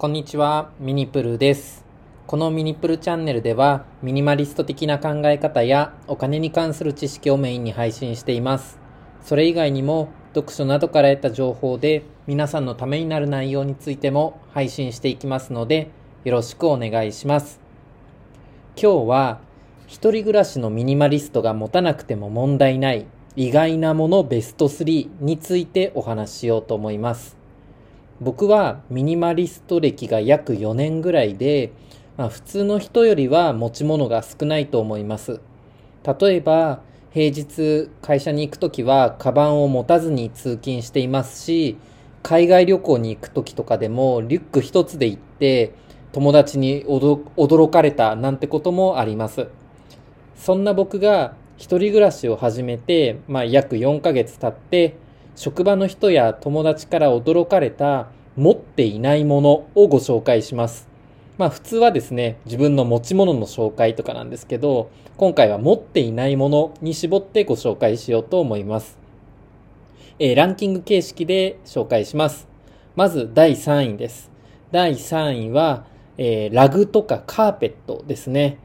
こんにちは、ミニプルです。このミニプルチャンネルでは、ミニマリスト的な考え方やお金に関する知識をメインに配信しています。それ以外にも、読書などから得た情報で、皆さんのためになる内容についても配信していきますので、よろしくお願いします。今日は、一人暮らしのミニマリストが持たなくても問題ない意外なものベスト3についてお話ししようと思います。僕はミニマリスト歴が約4年ぐらいで、まあ、普通の人よりは持ち物が少ないと思います。例えば、平日会社に行くときはカバンを持たずに通勤していますし、海外旅行に行くときとかでもリュック一つで行って友達に驚かれたなんてこともあります。そんな僕が一人暮らしを始めて、まあ、約4ヶ月経って、職場の人や友達から驚かれた持っていないものをご紹介します。まあ普通はですね、自分の持ち物の紹介とかなんですけど、今回は持っていないものに絞ってご紹介しようと思います。えー、ランキング形式で紹介します。まず第3位です。第3位は、えー、ラグとかカーペットですね。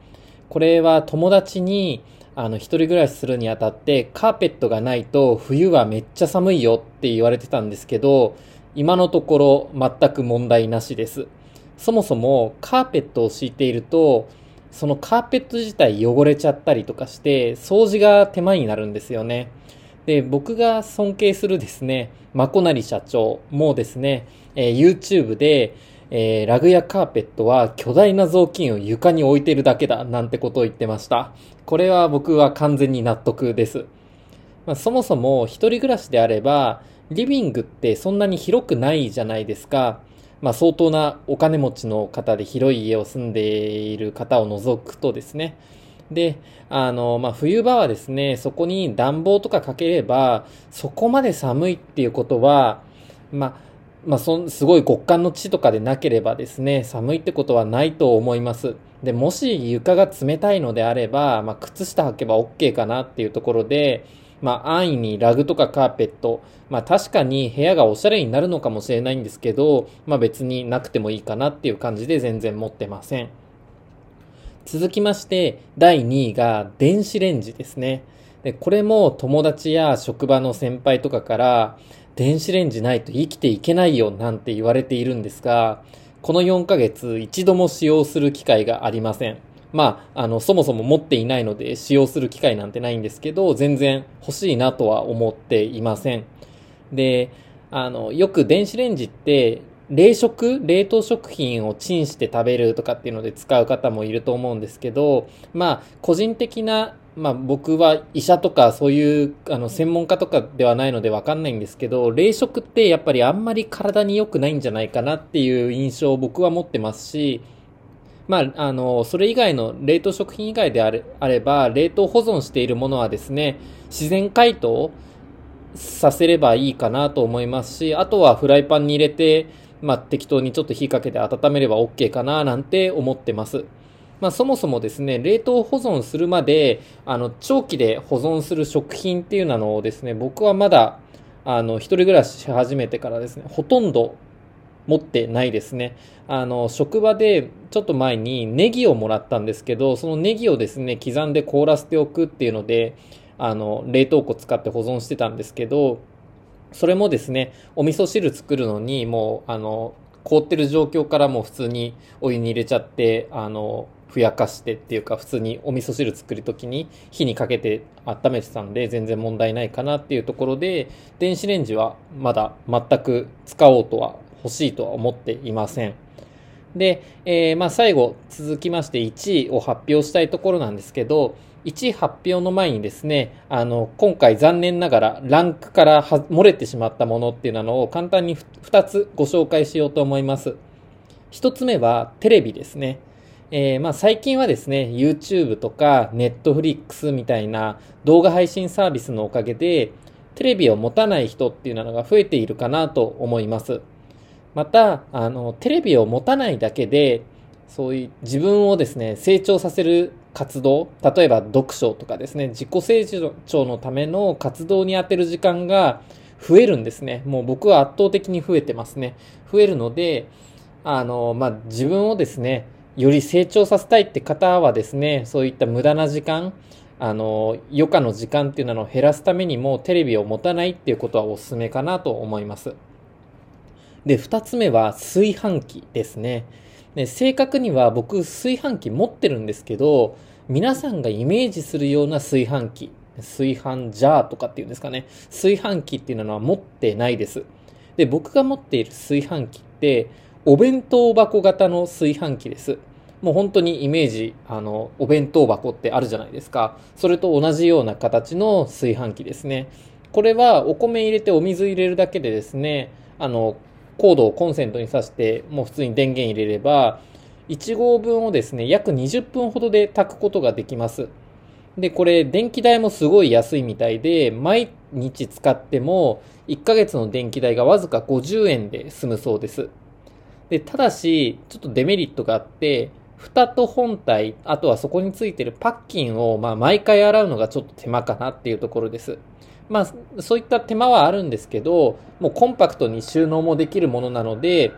これは友達にあの、一人暮らしするにあたって、カーペットがないと冬はめっちゃ寒いよって言われてたんですけど、今のところ全く問題なしです。そもそもカーペットを敷いていると、そのカーペット自体汚れちゃったりとかして、掃除が手間になるんですよね。で、僕が尊敬するですね、まこなり社長もですね、えー、YouTube で、えー、ラグやカーペットは巨大な雑巾を床に置いてるだけだなんてことを言ってました。これは僕は完全に納得です。まあ、そもそも一人暮らしであれば、リビングってそんなに広くないじゃないですか。まあ、相当なお金持ちの方で広い家を住んでいる方を除くとですね。で、あの、まあ、冬場はですね、そこに暖房とかかければ、そこまで寒いっていうことは、まあ、まあ、そすごい極寒の地とかでなければですね、寒いってことはないと思います。で、もし床が冷たいのであれば、まあ、靴下履けば OK かなっていうところで、まあ、安易にラグとかカーペット、まあ、確かに部屋がおしゃれになるのかもしれないんですけど、まあ、別になくてもいいかなっていう感じで全然持ってません。続きまして、第2位が電子レンジですね。で、これも友達や職場の先輩とかから、電子レンジないと生きていけないよなんて言われているんですが、この4ヶ月一度も使用する機会がありません。まあ、あの、そもそも持っていないので使用する機会なんてないんですけど、全然欲しいなとは思っていません。で、あの、よく電子レンジって、冷食冷凍食品をチンして食べるとかっていうので使う方もいると思うんですけど、まあ、個人的なまあ僕は医者とかそういうあの専門家とかではないのでわかんないんですけど、冷食ってやっぱりあんまり体に良くないんじゃないかなっていう印象を僕は持ってますし、まあ、あの、それ以外の冷凍食品以外であれあれば、冷凍保存しているものはですね、自然解凍させればいいかなと思いますし、あとはフライパンに入れて、まあ適当にちょっと火かけて温めれば OK かななんて思ってます。まあ、そもそもですね、冷凍保存するまで、あの、長期で保存する食品っていうのをですね、僕はまだ、あの、一人暮らしし始めてからですね、ほとんど持ってないですね。あの、職場でちょっと前にネギをもらったんですけど、そのネギをですね、刻んで凍らせておくっていうので、あの、冷凍庫使って保存してたんですけど、それもですね、お味噌汁作るのに、もう、あの、凍ってる状況からも普通にお湯に入れちゃって、あの、ふやかしてっていうか普通にお味噌汁作るときに火にかけて温めてたんで全然問題ないかなっていうところで電子レンジはまだ全く使おうとは欲しいとは思っていません。で、えー、まあ最後続きまして1位を発表したいところなんですけど1位発表の前にですね、あの、今回残念ながらランクから漏れてしまったものっていうのを簡単に2つご紹介しようと思います。1つ目はテレビですね。えー、まあ最近はですね、YouTube とか Netflix みたいな動画配信サービスのおかげで、テレビを持たない人っていうのが増えているかなと思います。また、あの、テレビを持たないだけで、そういう自分をですね、成長させる活動、例えば読書とかですね、自己成長のための活動に充てる時間が増えるんですね。もう僕は圧倒的に増えてますね。増えるので、あの、まあ、自分をですね、より成長させたいって方はですね、そういった無駄な時間、あの、余暇の時間っていうのを減らすためにもテレビを持たないっていうことはお勧めかなと思います。で、二つ目は炊飯器ですね。で正確には僕炊飯器持ってるんですけど、皆さんがイメージするような炊飯器、炊飯ジャーとかっていうんですかね、炊飯器っていうのは持ってないです。で、僕が持っている炊飯器って、お弁当箱型の炊飯器です。もう本当にイメージ、あの、お弁当箱ってあるじゃないですか。それと同じような形の炊飯器ですね。これはお米入れてお水入れるだけでですね、あの、コードをコンセントに挿して、もう普通に電源入れれば、1合分をですね、約20分ほどで炊くことができます。で、これ、電気代もすごい安いみたいで、毎日使っても、1ヶ月の電気代がわずか50円で済むそうです。で、ただし、ちょっとデメリットがあって、蓋と本体、あとはそこについてるパッキンを、まあ、毎回洗うのがちょっと手間かなっていうところです。まあ、そういった手間はあるんですけど、もうコンパクトに収納もできるものなので、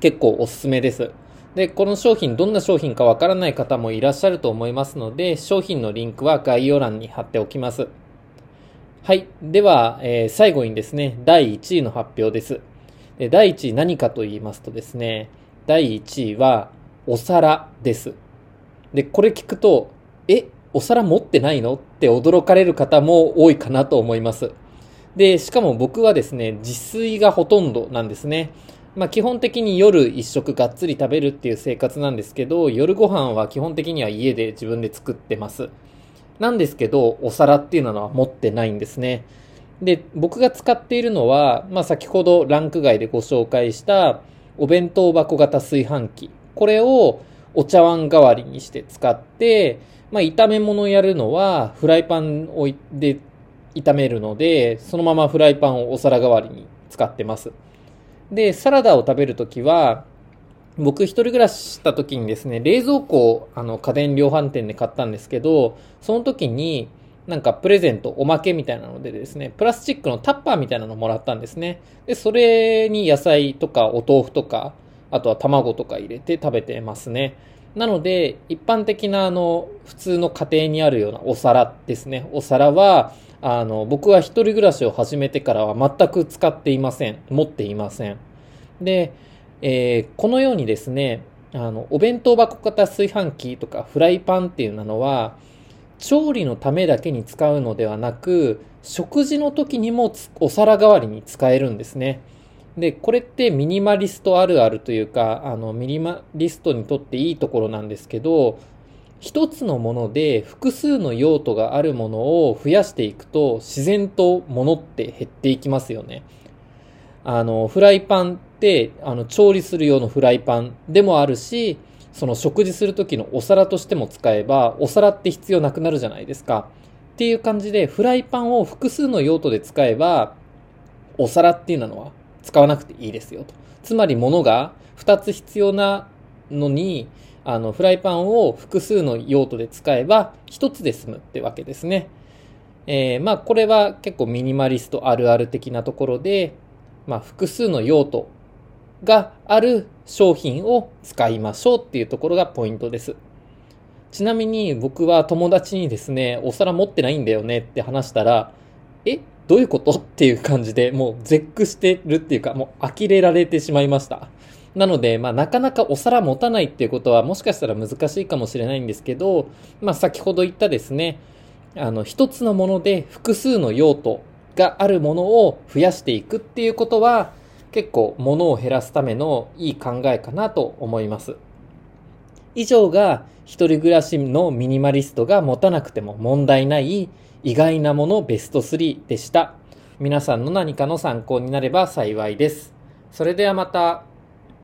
結構おすすめです。で、この商品どんな商品かわからない方もいらっしゃると思いますので、商品のリンクは概要欄に貼っておきます。はい。では、えー、最後にですね、第1位の発表です。で第1位何かと言いますとですね、第1位はお皿です。で、これ聞くと、え、お皿持ってないの？って驚かれる方も多いかなと思います。で、しかも僕はですね、自炊がほとんどなんですね。まあ基本的に夜一食がっつり食べるっていう生活なんですけど、夜ご飯は基本的には家で自分で作ってます。なんですけど、お皿っていうのは持ってないんですね。で、僕が使っているのは、まあ先ほどランク外でご紹介したお弁当箱型炊飯器。これをお茶碗代わりにして使って、まあ、炒め物やるのは、フライパンをで炒めるので、そのままフライパンをお皿代わりに使ってます。で、サラダを食べるときは、僕一人暮らしした時にですね、冷蔵庫をあの家電量販店で買ったんですけど、その時になんかプレゼント、おまけみたいなのでですね、プラスチックのタッパーみたいなのもらったんですね。で、それに野菜とかお豆腐とか、あとは卵とか入れて食べてますね。なので、一般的なあの、普通の家庭にあるようなお皿ですね。お皿は、あの、僕は一人暮らしを始めてからは全く使っていません。持っていません。で、えー、このようにですね、あの、お弁当箱型炊飯器とかフライパンっていうのは、調理のためだけに使うのではなく、食事の時にもお皿代わりに使えるんですね。で、これってミニマリストあるあるというか、あの、ミニマリストにとっていいところなんですけど、一つのもので複数の用途があるものを増やしていくと自然と物って減っていきますよね。あの、フライパンって、あの、調理する用のフライパンでもあるし、その食事する時のお皿としても使えば、お皿って必要なくなるじゃないですか。っていう感じで、フライパンを複数の用途で使えば、お皿っていうのは使わなくていいですよと。つまり物が2つ必要なのに、あの、フライパンを複数の用途で使えば1つで済むってわけですね。えー、まあこれは結構ミニマリストあるある的なところで、まあ複数の用途がある商品を使いましょうっていうところがポイントです。ちなみに僕は友達にですね、お皿持ってないんだよねって話したら、え？どういうこと？っていう感じで、もう絶句してるっていうか、もう呆れられてしまいました。なので、まあ、なかなかお皿持たないっていうことは、もしかしたら難しいかもしれないんですけど、まあ、先ほど言ったですね、あの、一つのもので複数の用途があるものを増やしていくっていうことは、結構物を減らすためのいい考えかなと思います。以上が一人暮らしのミニマリストが持たなくても問題ない意外なものベスト3でした。皆さんの何かの参考になれば幸いです。それではまた。